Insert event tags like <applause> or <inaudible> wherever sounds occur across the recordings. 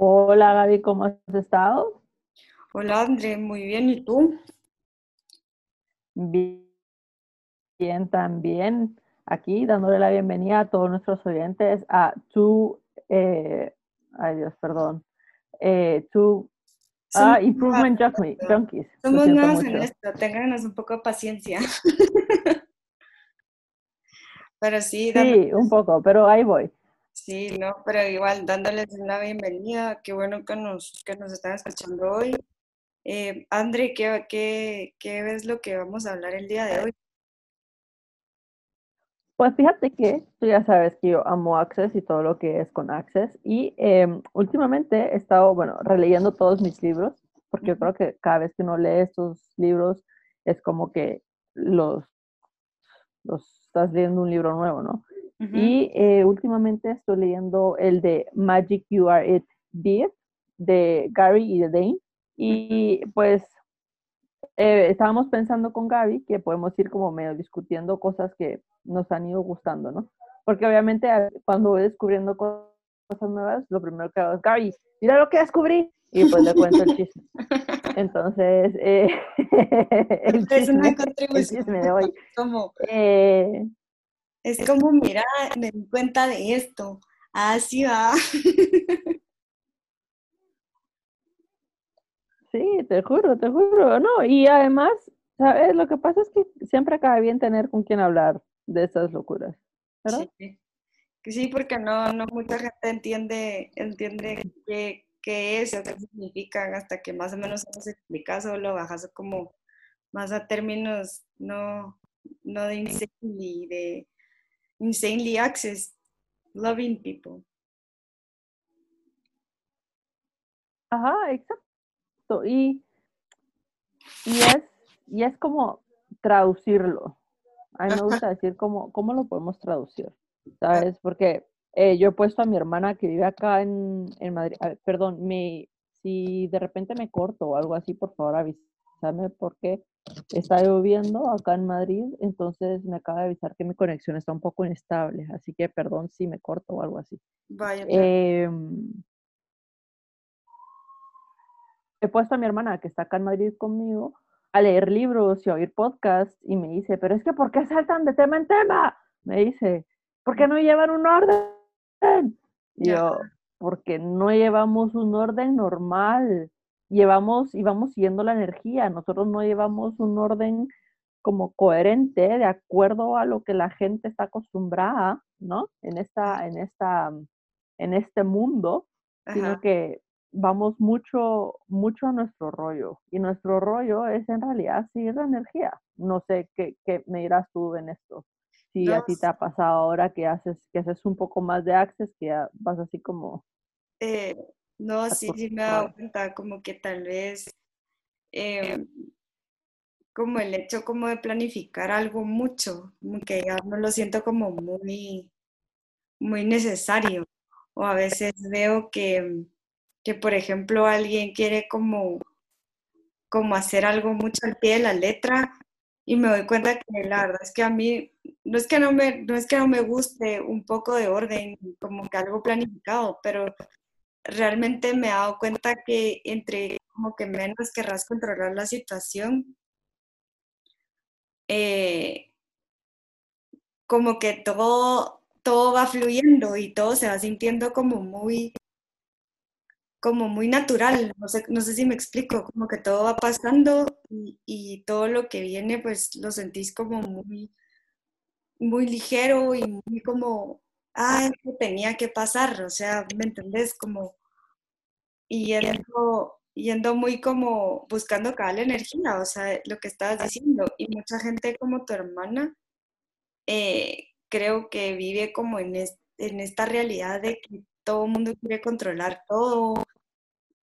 Hola Gaby, ¿cómo has estado? Hola André, muy bien, ¿y tú? Bien, también. Aquí dándole la bienvenida a todos nuestros oyentes a tu, eh, ay Dios, perdón, eh, tu ah, Improvement Junkies. Somos nuevos en esto, ténganos un poco de paciencia. <laughs> <laughs> pero sí. Sí, un poco, pero ahí voy. Sí, no, pero igual dándoles una bienvenida, qué bueno que nos, que nos están escuchando hoy. Eh, André, ¿qué, qué, ¿qué es lo que vamos a hablar el día de hoy? Pues fíjate que tú ya sabes que yo amo Access y todo lo que es con Access y em, últimamente he estado, bueno, releyendo todos mis libros porque yo creo que cada vez que uno lee estos libros es como que los, los estás leyendo un libro nuevo, ¿no? Y eh, últimamente estoy leyendo el de Magic You Are It Beat de Gary y de Dane. Y pues eh, estábamos pensando con Gaby que podemos ir como medio discutiendo cosas que nos han ido gustando, ¿no? Porque obviamente cuando voy descubriendo cosas nuevas, lo primero que hago es, Gaby, mira lo que descubrí. Y pues le cuento el chisme. <laughs> Entonces, eh, <laughs> el, chisme, es una contribución. de hoy. Eh, es como, mira, me di cuenta de esto. Así va. <laughs> Sí, te juro, te juro, no. Y además, ¿sabes? Lo que pasa es que siempre acaba bien tener con quien hablar de esas locuras, ¿verdad? Sí, sí porque no, no mucha gente entiende, entiende qué, qué es o qué significan hasta que más o menos se explicas o lo bajas como más a términos no, no de insanely, de insanely access, loving people. Ajá, exacto. Y, y, es, y es como traducirlo. A mí me gusta decir cómo, cómo lo podemos traducir, ¿sabes? Porque eh, yo he puesto a mi hermana que vive acá en, en Madrid. perdón, me, si de repente me corto o algo así, por favor avísame porque está lloviendo acá en Madrid, entonces me acaba de avisar que mi conexión está un poco inestable, así que perdón si me corto o algo así. Vaya. Em, he puesto a mi hermana que está acá en Madrid conmigo a leer libros y a oír podcasts y me dice, pero es que ¿por qué saltan de tema en tema? Me dice, ¿por qué no llevan un orden? yo, porque no llevamos un orden normal, llevamos y vamos siguiendo la energía, nosotros no llevamos un orden como coherente de acuerdo a lo que la gente está acostumbrada, ¿no? En esta, en esta, en este mundo, sino que vamos mucho, mucho a nuestro rollo. Y nuestro rollo es en realidad seguir la energía. No sé qué, qué me dirás tú en esto si a ti te ha pasado ahora que haces, que haces un poco más de access, que vas así como... Eh, no, sí, sí me he dado cuenta, como que tal vez, em, como el hecho como de planificar algo mucho, como que ya no lo siento como muy, muy necesario. O a veces veo que, que, por ejemplo, alguien quiere como, como hacer algo mucho al pie de la letra y me doy cuenta que la verdad es que a mí no es que no me no es que no me guste un poco de orden como que algo planificado pero realmente me he dado cuenta que entre como que menos querrás controlar la situación eh, como que todo todo va fluyendo y todo se va sintiendo como muy como muy natural, no sé, no sé si me explico, como que todo va pasando y, todo lo que viene pues lo sentís como muy, muy ligero y como, ah, esto tenía que pasar, o sea, ¿me entendés? Como, y yendo, yendo muy como buscando cada la energía, o sea, lo que estabas diciendo, y mucha gente como tu hermana, eh, creo que vive como en, en esta realidad de que todo el mundo quiere controlar todo,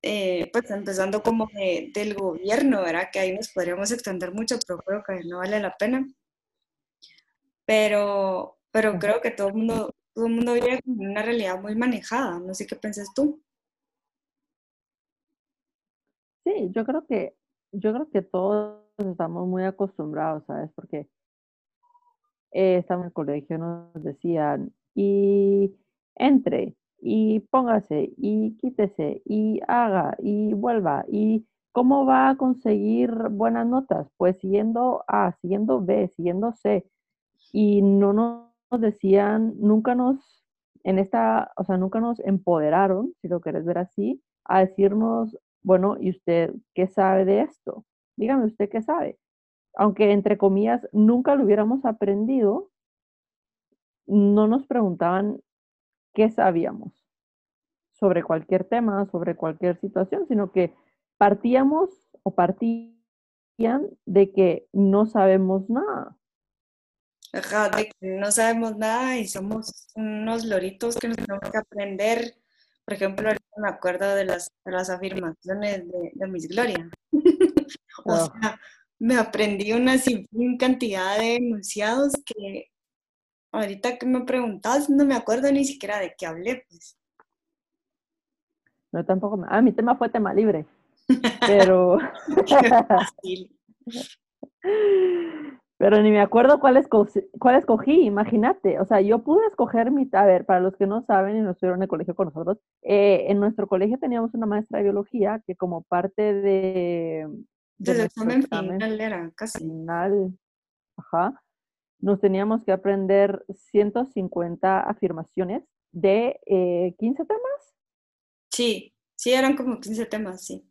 eh, pues empezando como del gobierno, ¿verdad? Que ahí nos podríamos extender mucho, pero creo que no vale la pena. Pero, pero creo que todo el mundo, todo el mundo vive en una realidad muy manejada, no sé qué piensas tú. Sí, yo creo que, yo creo que todos estamos muy acostumbrados, ¿sabes? Porque eh, estamos en el colegio, nos decían, y entre y póngase y quítese y haga y vuelva y cómo va a conseguir buenas notas, pues siguiendo A, siguiendo B, siguiendo C y no nos decían, nunca nos en esta, o sea, nunca nos empoderaron, si lo querés ver así, a decirnos, bueno, ¿y usted qué sabe de esto? Dígame usted qué sabe. Aunque entre comillas nunca lo hubiéramos aprendido, no nos preguntaban qué sabíamos sobre cualquier tema, sobre cualquier situación, sino que partíamos o partían de que no sabemos nada. Ajá, de que no sabemos nada y somos unos loritos que nos tenemos que aprender. Por ejemplo, me acuerdo de las, las afirmaciones de, Miss Gloria. <laughs> o oh. sea, me aprendí una sin cantidad de enunciados que ahorita que me preguntas no me acuerdo ni siquiera de qué hablé, pues. No, tampoco. Ah, mi tema fue tema libre. Pero. <laughs> <laughs> Pero ni me acuerdo cuál, cuál escogí, imagínate. O sea, yo pude escoger mi, a ver, para los que no saben y no estuvieron en el colegio con nosotros, eh, en nuestro colegio teníamos una maestra de biología que como parte de... de examen final era casi. Final, ajá, nos teníamos que aprender 150 afirmaciones de 15 eh, temas. Sí, sí, eran como 15 temas, sí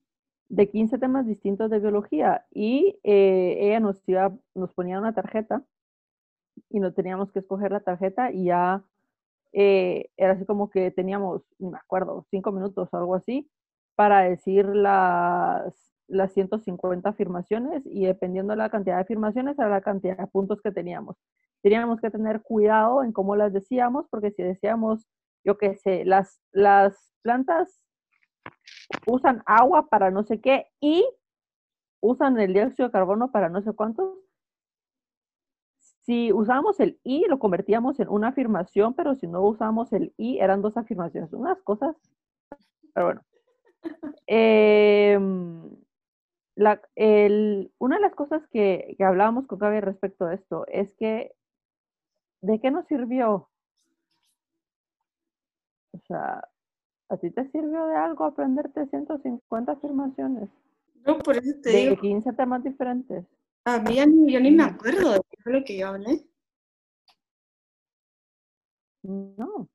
de 15 temas distintos de biología y eh, ella nos, iba, nos ponía una tarjeta y no teníamos que escoger la tarjeta y ya eh, era así como que teníamos, no me acuerdo, cinco minutos o algo así para decir las, las 150 afirmaciones y dependiendo de la cantidad de afirmaciones era la cantidad de puntos que teníamos. Teníamos que tener cuidado en cómo las decíamos porque si decíamos, yo qué sé, las, las plantas usan agua para no sé qué y usan el dióxido de carbono para no sé cuántos. Si usamos el y, lo convertíamos en una afirmación, pero si no usamos el y, eran dos afirmaciones. Unas cosas, pero bueno. <laughs> Em, la, el, una de las cosas que, que hablábamos con Gaby respecto a esto es que, ¿de qué nos sirvió? O sea, ¿A ti te sirvió de algo aprenderte 150 afirmaciones? No, por eso te de digo. 15 temas diferentes. A mí yo ni me acuerdo de lo que yo hablé. No.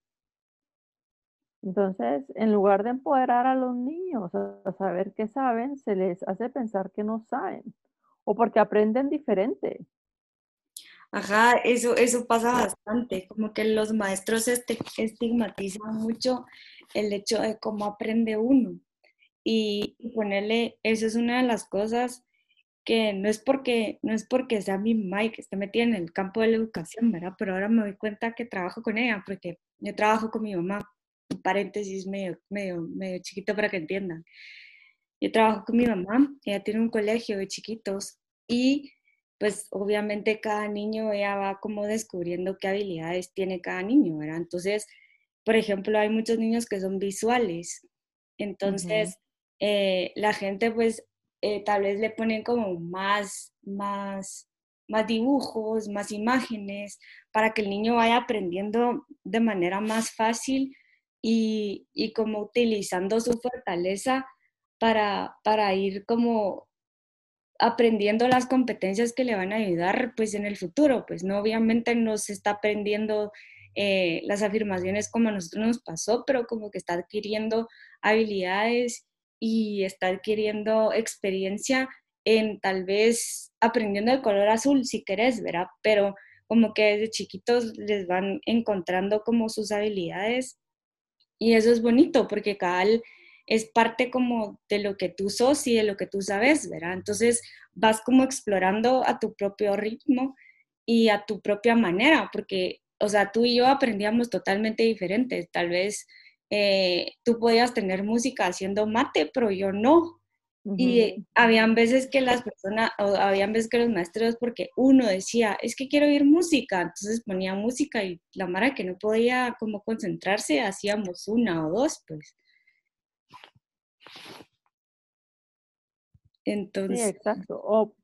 Entonces, en lugar de empoderar a los niños a saber qué saben, se les hace pensar que no saben o porque aprenden diferente. Ajá, eso, eso pasa bastante, como que los maestros este, estigmatizan mucho el hecho de cómo aprende uno. Y, ponerle, eso es una de las cosas que no es porque, no es porque sea mi y que esté metida en el campo de la educación, ¿verdad? Pero ahora me doy cuenta que trabajo con ella, porque yo trabajo con mi mamá, un paréntesis medio, medio, medio chiquito para que entiendan. Yo trabajo con mi mamá, ella tiene un colegio de chiquitos y pues obviamente cada niño ella va como descubriendo qué habilidades tiene cada niño, ¿verdad? Entonces, por ejemplo, hay muchos niños que son visuales. Entonces, eh, la gente pues eh, tal vez le ponen como más, más, más dibujos, más imágenes, para que el niño vaya aprendiendo de manera más fácil y, y como utilizando su fortaleza para, para ir como aprendiendo las competencias que le van a ayudar pues en el futuro, pues no obviamente no se está aprendiendo eh, las afirmaciones como a nosotros nos pasó, pero como que está adquiriendo habilidades y está adquiriendo experiencia en tal vez aprendiendo el color azul, si querés, ¿verdad? Pero como que desde chiquitos les van encontrando como sus habilidades y eso es bonito porque cada es parte como de lo que tú sos y de lo que tú sabes, ¿verdad? Entonces vas como explorando a tu propio ritmo y a tu propia manera, porque o sea, tú y yo aprendíamos totalmente diferentes. Tal vez eh, tú podías tener música haciendo mate, pero yo no. Y habían veces que las personas, o habían veces que los maestros, porque uno decía, es que quiero oír música, entonces ponía música y la Mara que no podía como concentrarse, hacíamos una o dos, pues. Entonces. Sí, exacto. O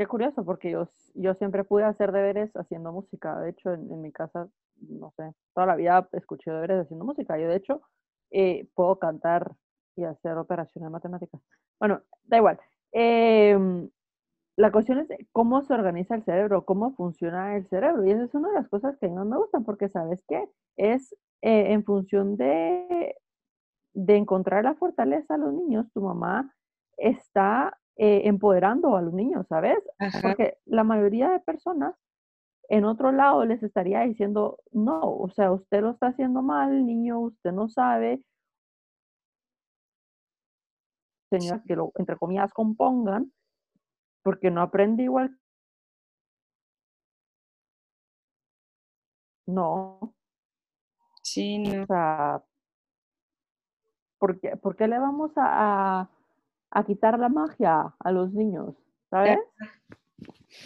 Qué curioso, porque yo, yo siempre pude hacer deberes haciendo música. De hecho, en, mi casa no sé, toda la vida escuché deberes haciendo música. Yo, de hecho, eh, puedo cantar y hacer operaciones matemáticas. Bueno, da igual. Em, la cuestión es cómo se organiza el cerebro, cómo funciona el cerebro. Y esa es una de las cosas que no me gustan, porque sabes qué? Es eh, en función de, de encontrar la fortaleza a los niños, tu mamá está eh, empoderando a los niños, ¿sabes? Porque la mayoría de personas en otro lado les estaría diciendo, no, o sea, usted lo está haciendo mal, niño, usted no sabe. Señoras que lo, entre comillas, compongan, porque no aprende igual. No. Sí, no. O sea, ¿por qué, le vamos a, a, quitar la magia a los niños? ¿Sabes?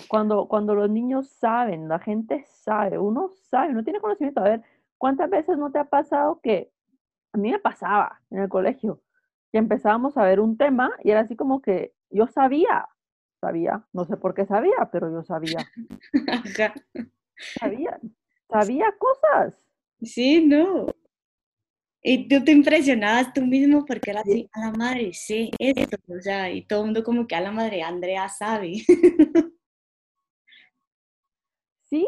Cuando, cuando los niños saben, la gente sabe, uno sabe, no tiene conocimiento. A ver, ¿cuántas veces no te ha pasado que a mí me pasaba en el colegio? Que empezábamos a ver un tema y era así como que yo sabía, sabía, no sé por qué sabía, pero yo sabía. <laughs> Sabía, sabía cosas. Sí, no. Y tú te impresionabas tú mismo porque era así, a la madre, sí, esto, o sea, y todo el mundo como que a la madre, Andrea sabe. <laughs> Sí,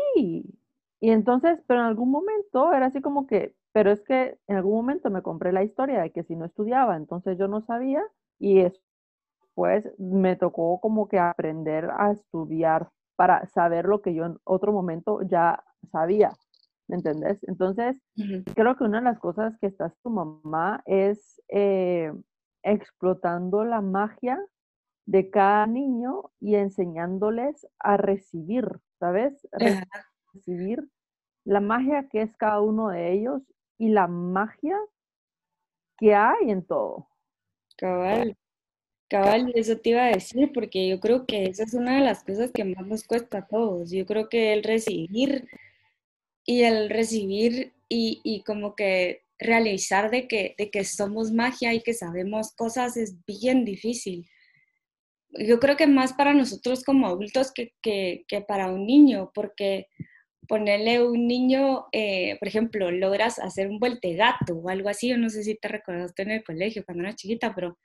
y entonces, pero en algún momento era así como que, pero es que en algún momento me compré la historia de que si no estudiaba, entonces yo no sabía y después me tocó como que aprender a estudiar para saber lo que yo en otro momento ya sabía. ¿Me entendés? Entonces, creo que una de las cosas que está tu mamá es eh, explotando la magia de cada niño y enseñándoles a recibir, ¿sabes? Recibir la magia que es cada uno de ellos y la magia que hay en todo. Cabal, cabal, eso te iba a decir, porque yo creo que esa es una de las cosas que más nos cuesta a todos. Yo creo que el recibir y el recibir y, y como que realizar de que, de que somos magia y que sabemos cosas es bien difícil yo creo que más para nosotros como adultos que, que, que para un niño, porque ponerle un niño, eh, por ejemplo, logras hacer un vueltegato o algo así, yo no sé si te recordaste en el colegio cuando eras chiquita, pero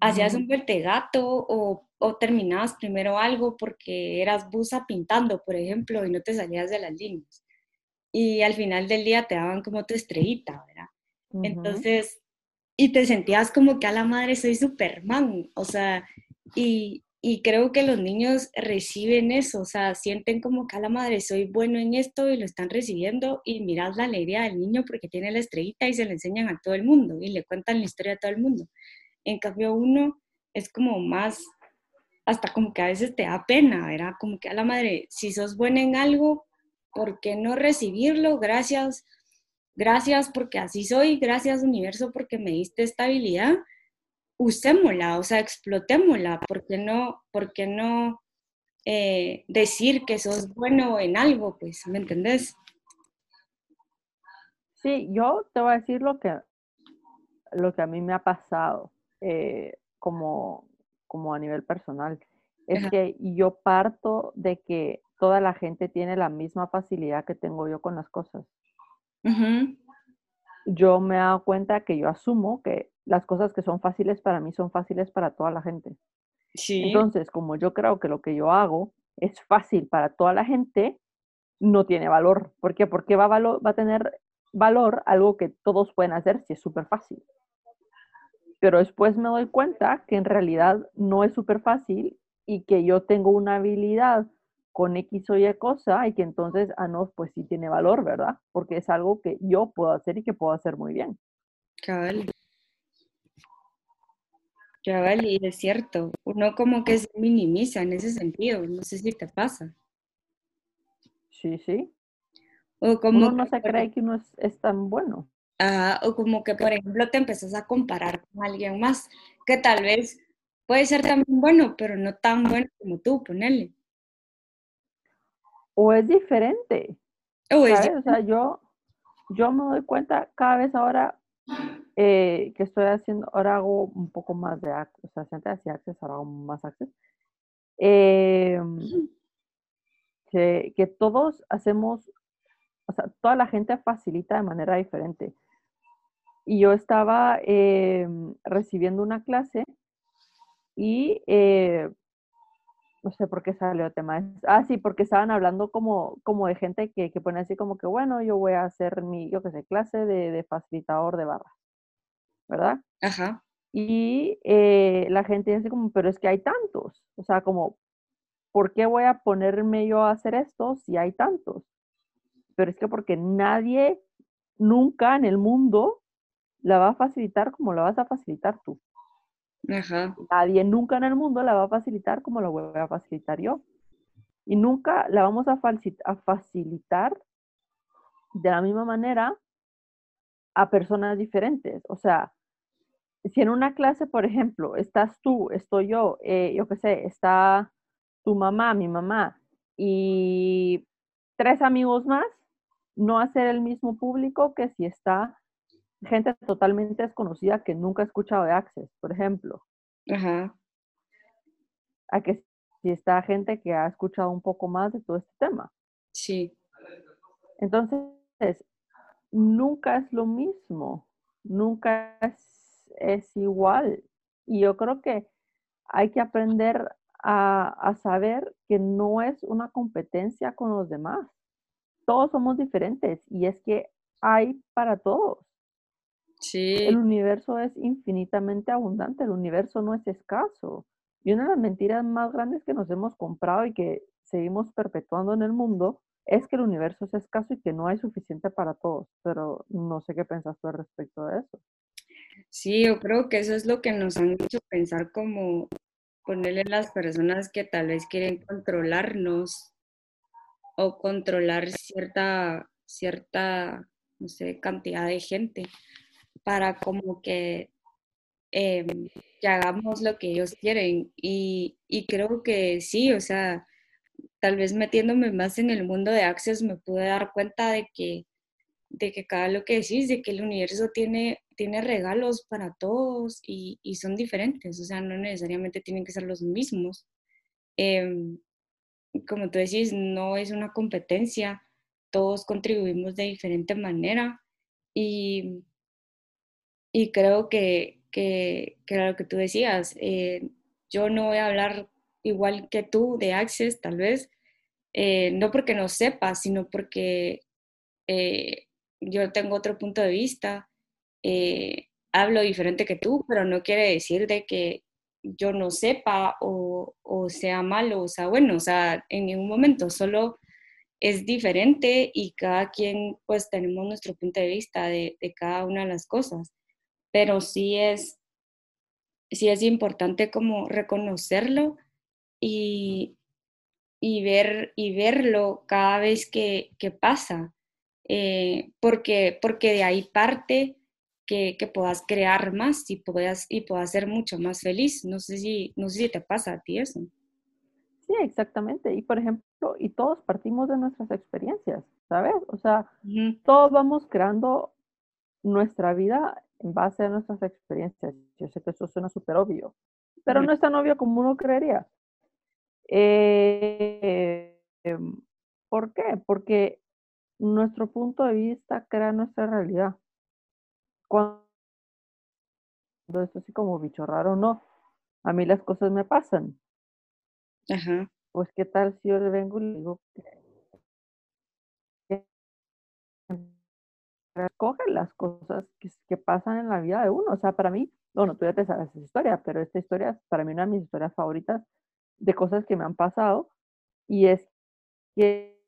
hacías un vueltegato o, o terminabas primero algo porque eras busa pintando, por ejemplo, y no te salías de las líneas. Y al final del día te daban como tu estrellita, ¿verdad? Entonces, y te sentías como que a la madre soy Superman, o sea, y, creo que los niños reciben eso, o sea, sienten como que a la madre soy bueno en esto y lo están recibiendo y miras la alegría del niño porque tiene la estrellita y se le enseñan a todo el mundo y le cuentan la historia a todo el mundo. En cambio uno es como más, hasta como que a veces te da pena, ¿verdad? Como que a la madre, si sos buena en algo, ¿por qué no recibirlo? Gracias, gracias porque así soy, gracias universo porque me diste estabilidad usémosla, o sea, explotémosla, ¿por qué no, por qué no eh, decir que sos bueno en algo? Pues, ¿me entendés? Sí, yo te voy a decir lo que, lo que a mí me ha pasado eh, como, como a nivel personal. Es que yo parto de que toda la gente tiene la misma facilidad que tengo yo con las cosas. Yo me he dado cuenta que yo asumo que las cosas que son fáciles para mí son fáciles para toda la gente. Sí. Entonces, como yo creo que lo que yo hago es fácil para toda la gente, no tiene valor. ¿Por qué? Porque va a, va a tener valor algo que todos pueden hacer si es súper fácil. Pero después me doy cuenta que en realidad no es súper fácil y que yo tengo una habilidad con X o Y cosa y que entonces, ah, no, pues sí tiene valor, ¿verdad? Porque es algo que yo puedo hacer y que puedo hacer muy bien. Cabal. Cabal, y es cierto, uno como que se minimiza en ese sentido, no sé si te pasa. Sí, sí. O como uno no se cree que uno es, tan bueno. o como que, por ejemplo, te empezás a comparar con alguien más, que tal vez puede ser también bueno, pero no tan bueno como tú, ponele. O es diferente. O, es o sea, yo, yo me doy cuenta cada vez ahora eh, que estoy haciendo, ahora hago un poco más de Access, o sea, antes hacía Access, ahora hago más Access, em, que, que, todos hacemos, o sea, toda la gente facilita de manera diferente. Y yo estaba eh, recibiendo una clase y eh, no sé por qué salió el tema. Ah, sí, porque estaban hablando como, como de gente que, que pone así como que, bueno, yo voy a hacer mi, yo qué sé, clase de, de facilitador de barras, ¿verdad? Ajá. Y eh, la gente dice como, pero es que hay tantos. O sea, como, ¿por qué voy a ponerme yo a hacer esto si hay tantos? Pero es que porque nadie nunca en el mundo la va a facilitar como la vas a facilitar tú. Nadie nunca en el mundo la va a facilitar como la voy a facilitar yo. Y nunca la vamos a, facilitar de la misma manera a personas diferentes. O sea, si en una clase, por ejemplo, estás tú, estoy yo, eh, yo qué sé, está tu mamá, mi mamá y tres amigos más, no ser el mismo público que si está gente totalmente desconocida que nunca ha escuchado de Access, por ejemplo. Ajá. A que si está gente que ha escuchado un poco más de todo este tema. Sí. Entonces, nunca es lo mismo, nunca es, es igual. Y yo creo que hay que aprender a, a, saber que no es una competencia con los demás. Todos somos diferentes y es que hay para todos. Sí. El universo es infinitamente abundante, el universo no es escaso. Y una de las mentiras más grandes que nos hemos comprado y que seguimos perpetuando en el mundo es que el universo es escaso y que no hay suficiente para todos. Pero no sé qué piensas tú al respecto de eso. Sí, yo creo que eso es lo que nos han hecho pensar como ponerle las personas que tal vez quieren controlarnos o controlar cierta, cierta, no sé, cantidad de gente para como que, em, que hagamos lo que ellos quieren. Y, y, creo que sí, o sea, tal vez metiéndome más en el mundo de Access me pude dar cuenta de que, de que cada lo que decís, de que el universo tiene, tiene regalos para todos y, y son diferentes, o sea, no necesariamente tienen que ser los mismos. Eh, como tú decís, no es una competencia, todos contribuimos de diferente manera y, y creo que, que, era lo que tú decías, eh, yo no voy a hablar igual que tú de Access, tal vez, eh, no porque no sepa, sino porque eh, yo tengo otro punto de vista, hablo diferente que tú, pero no quiere decir de que yo no sepa o, o, sea malo o sea bueno, o sea, en ningún momento, solo es diferente y cada quien pues tenemos nuestro punto de vista de cada una de las cosas pero sí es, sí es importante como reconocerlo y, y, ver, y verlo cada vez que, que pasa, eh, porque, porque de ahí parte que, que, puedas crear más y puedas, y puedas ser mucho más feliz. No sé, si, no sé si te pasa a ti eso. Sí, exactamente. Y por ejemplo, y todos partimos de nuestras experiencias, ¿sabes? O sea, uh -huh. todos vamos creando nuestra vida en base a nuestras experiencias. Yo sé que eso suena súper obvio, pero no es tan obvio como uno creería. Eh, ¿Por qué? Porque nuestro punto de vista crea nuestra realidad. Cuando esto así como bicho raro, no. A mí las cosas me pasan. Ajá. Pues, ¿qué tal si yo le vengo y le digo que escoge las cosas que, que, pasan en la vida de uno. O sea, para mí, bueno, tú ya te sabes esa historia, pero esta historia es para mí una de mis historias favoritas de cosas que me han pasado y es que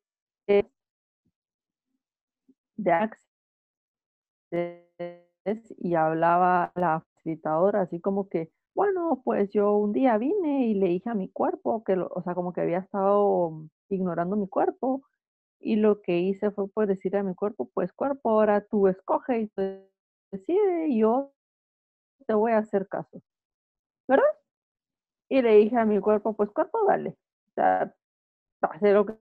de accidentes y hablaba la facilitadora así como que, bueno, pues yo un día vine y le dije a mi cuerpo que, o sea, como que había estado ignorando mi cuerpo y lo que hice fue pues decirle a mi cuerpo, pues cuerpo, ahora tú escoge y tú decide yo te voy a hacer caso. ¿Verdad? Y le dije a mi cuerpo, pues cuerpo, dale. O sea, hacer lo que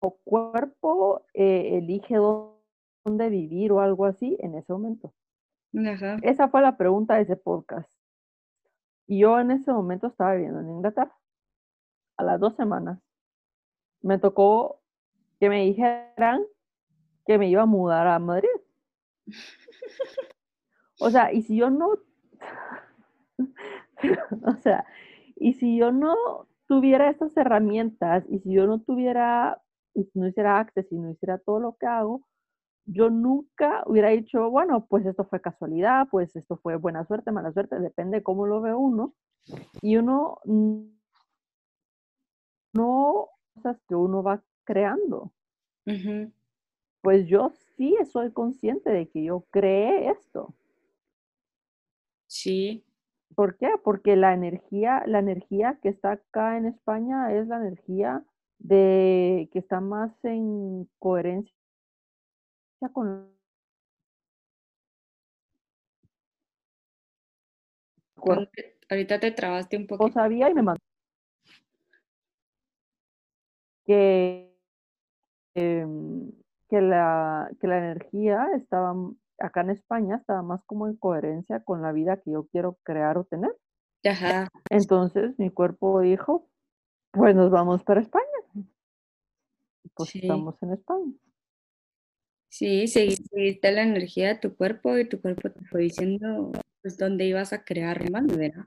o cuerpo eh, elige dónde vivir o algo así en ese momento. Ajá. Esa fue la pregunta de ese podcast. Y yo en ese momento estaba viviendo en Inglaterra a las dos semanas me tocó que me dijeran que me iba a mudar a Madrid. O sea, y si yo no, <laughs> o sea, y si yo no tuviera estas herramientas y si yo no tuviera, y si no hiciera Access y no hiciera todo lo que hago, yo nunca hubiera dicho, bueno, pues esto fue casualidad, pues esto fue buena suerte, mala suerte, depende de cómo lo ve uno. Y uno no, cosas que uno va creando. Pues yo sí soy consciente de que yo creé esto. Sí. ¿Por qué? Porque la energía, la energía que está acá en España es la energía de que está más en coherencia con ahorita te trabaste un poco. sabía y me mandó que, em, que, la, que la energía estaba acá en España estaba más como en coherencia con la vida que yo quiero crear o tener. Ajá. Entonces mi cuerpo dijo, pues nos vamos para España. Pues estamos en España. Sí, seguiste la energía de tu cuerpo y tu cuerpo te fue diciendo pues dónde ibas a crear más, ¿verdad?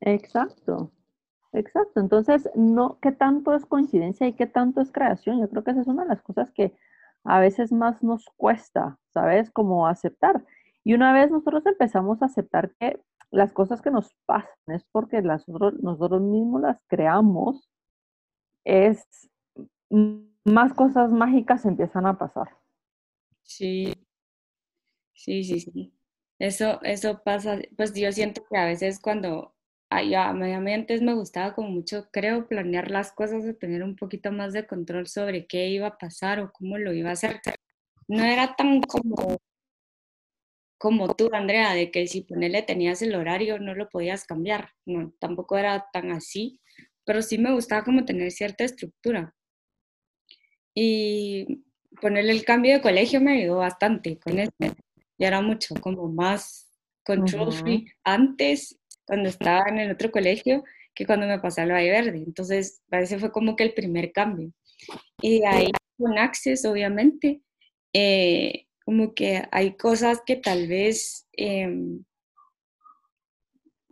Exacto. Exacto, entonces, no, ¿qué tanto es coincidencia y qué tanto es creación? Yo creo que esa es una de las cosas que a veces más nos cuesta, ¿sabes? Como aceptar. Y una vez nosotros empezamos a aceptar que las cosas que nos pasan es porque las, nosotros mismos las creamos, es más cosas mágicas empiezan a pasar. Sí, sí, sí, sí. Eso, eso pasa, pues yo siento que a veces cuando ay, a, mí antes me gustaba como mucho, creo, planear las cosas o tener un poquito más de control sobre qué iba a pasar o cómo lo iba a hacer. No era tan como, como tú, Andrea, de que si ponerle tenías el horario no lo podías cambiar. No, tampoco era tan así, pero sí me gustaba como tener cierta estructura. Y ponerle el cambio de colegio me ayudó bastante con eso. Ya era mucho como más control free. Antes cuando estaba en el otro colegio que cuando me pasé al Valle Verde. Entonces, ese fue como que el primer cambio. Y ahí con Access, obviamente, eh, como que hay cosas que tal vez, em,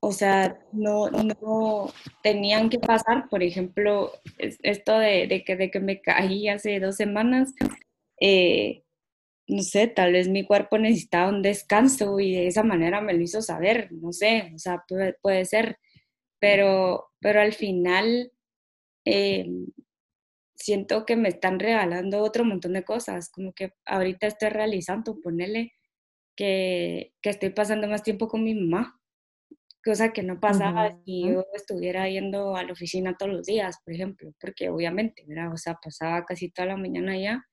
o sea, no, no tenían que pasar. Por ejemplo, esto de, que, de que me caí hace dos semanas, eh, no sé, tal vez mi cuerpo necesitaba un descanso y de esa manera me lo hizo saber, no sé, o sea, puede, ser, pero, pero al final eh, siento que me están regalando otro montón de cosas, como que ahorita estoy realizando, ponerle que, que estoy pasando más tiempo con mi mamá, cosa que no pasaba si yo estuviera yendo a la oficina todos los días, por ejemplo, porque obviamente, ¿verdad? O sea, pasaba casi toda la mañana allá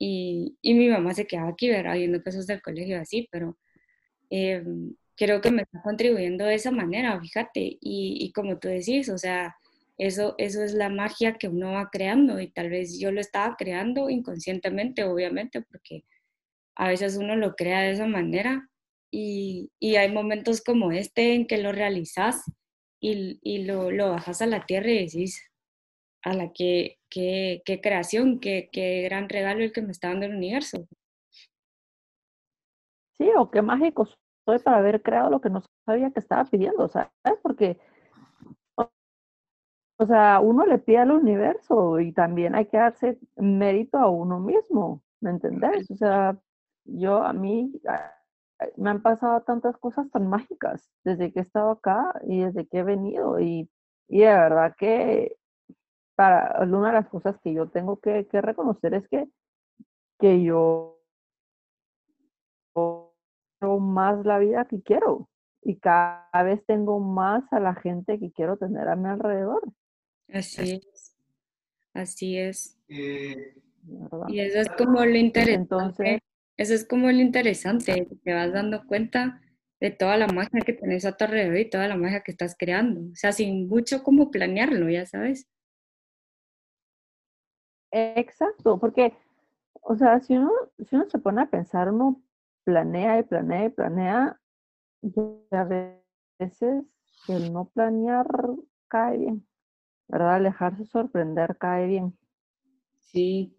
y, y, mi mamá se quedaba aquí, ¿verdad? Viendo cosas del colegio así, pero eh, creo que me está contribuyendo de esa manera, fíjate, y, y, como tú decís, o sea, eso, eso es la magia que uno va creando y tal vez yo lo estaba creando inconscientemente, obviamente, porque a veces uno lo crea de esa manera y, y hay momentos como este en que lo realizas y, y lo, lo bajas a la tierra y decís, a la que, qué, creación, qué, gran regalo el que me está dando el universo. Sí, o qué mágico soy para haber creado lo que no sabía que estaba pidiendo, ¿sabes? Porque, o sea, uno le pide al universo y también hay que darse mérito a uno mismo, ¿me entendés? O sea, yo a mí me han pasado tantas cosas tan mágicas desde que he estado acá y desde que he venido y, y de verdad que para, una de las cosas que yo tengo que, reconocer es que, que yo tengo más la vida que quiero y cada vez tengo más a la gente que quiero tener a mi alrededor. Así es, así es. Y eso es como lo interesante. Entonces, eso es como lo interesante, te vas dando cuenta de toda la magia que tenés a tu alrededor y toda la magia que estás creando. O sea, sin mucho como planearlo, ya sabes. Exacto, porque, o sea, si uno, si uno se pone a pensar, uno planea y planea y planea, y a veces el no planear cae bien, ¿verdad? Dejarse sorprender cae bien. Sí.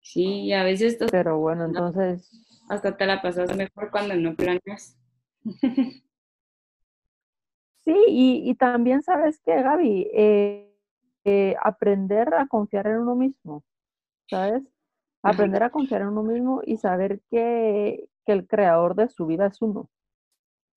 Sí, y a veces Pero bueno, entonces, hasta te la pasas mejor cuando no planeas. <laughs> sí, y, y también sabes que, Gaby, Eh, eh, aprender a confiar en uno mismo, ¿sabes? Aprender a confiar en uno mismo y saber que, que el creador de su vida es uno.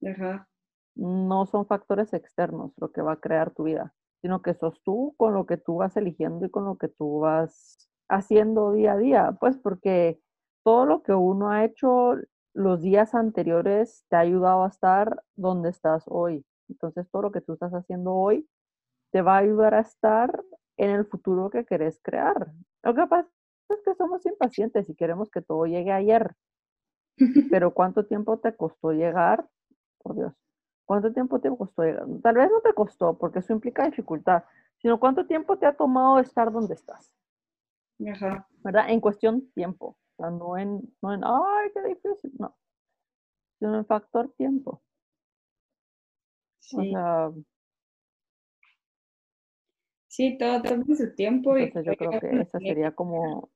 Ajá. no son factores externos lo que va a crear tu vida, sino que sos tú con lo que tú vas eligiendo y con lo que tú vas haciendo día a día, pues porque todo lo que uno ha hecho los días anteriores te ha ayudado a estar donde estás hoy. Entonces todo lo que tú estás haciendo hoy te va a ayudar a estar en el futuro que querés crear. Lo que pasa es que somos impacientes y queremos que todo llegue ayer, <laughs> pero ¿cuánto tiempo te costó llegar? Por Dios. ¿Cuánto tiempo te costó llegar? Tal vez no te costó, porque eso implica dificultad, sino cuánto tiempo te ha tomado estar donde estás, Ajá. ¿verdad? En cuestión tiempo, o sea, no en, no en, ay, qué difícil, no, sino en factor tiempo. O Sí, sea, sí, todo toma su tiempo y entonces yo creo que esa sería como,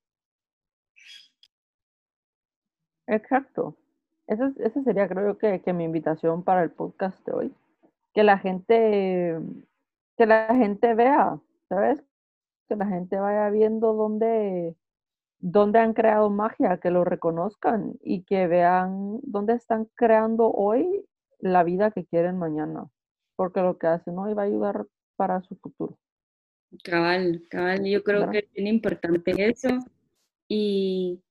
exacto, esa, es- esa sería creo yo que, que mi invitación para el podcast de hoy, que la gente, que la gente vea, ¿sabes? Que la gente vaya viendo dónde, dónde han creado magia, que lo reconozcan y que vean dónde están creando hoy la vida que quieren mañana, porque lo que hacen hoy va a ayudar para su futuro, Cabal, cabal, yo creo ¿verdad? que es bien importante eso y,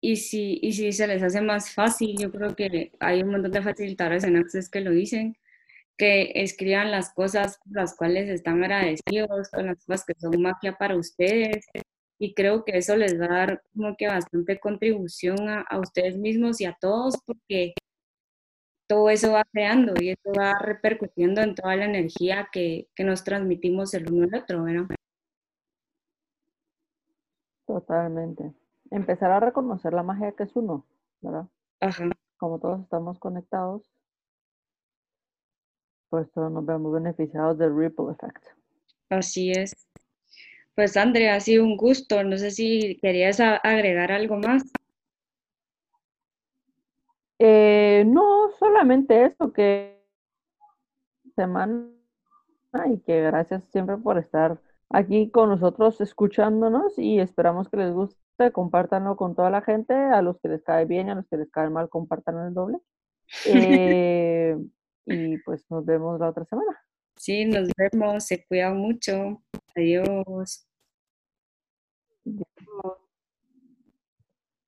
y, si, y si se les hace más fácil, yo creo que hay un montón de facilitadores en Access que lo dicen, que escriban las cosas por las cuales están agradecidos, con las cosas que son magia para ustedes y creo que eso les va a dar como que bastante contribución a, a ustedes mismos y a todos porque todo eso va creando y eso va repercutiendo en toda la energía que, que nos transmitimos el uno al otro, ¿verdad? Totalmente. Empezar a reconocer la magia que es uno, ¿verdad? Ajá. Como todos estamos conectados, pues todos nos vemos beneficiados del ripple effect. Así es. Pues Andrea, ha sido un gusto. No sé si querías agregar algo más. Eh, no solamente eso, que semana y que gracias siempre por estar aquí con nosotros escuchándonos y esperamos que les guste, compártanlo con toda la gente, a los que les cae bien y a los que les cae mal, compartan el doble. <laughs> Eh, y pues nos vemos la otra semana. Sí, nos vemos. Se cuidan mucho. Adiós.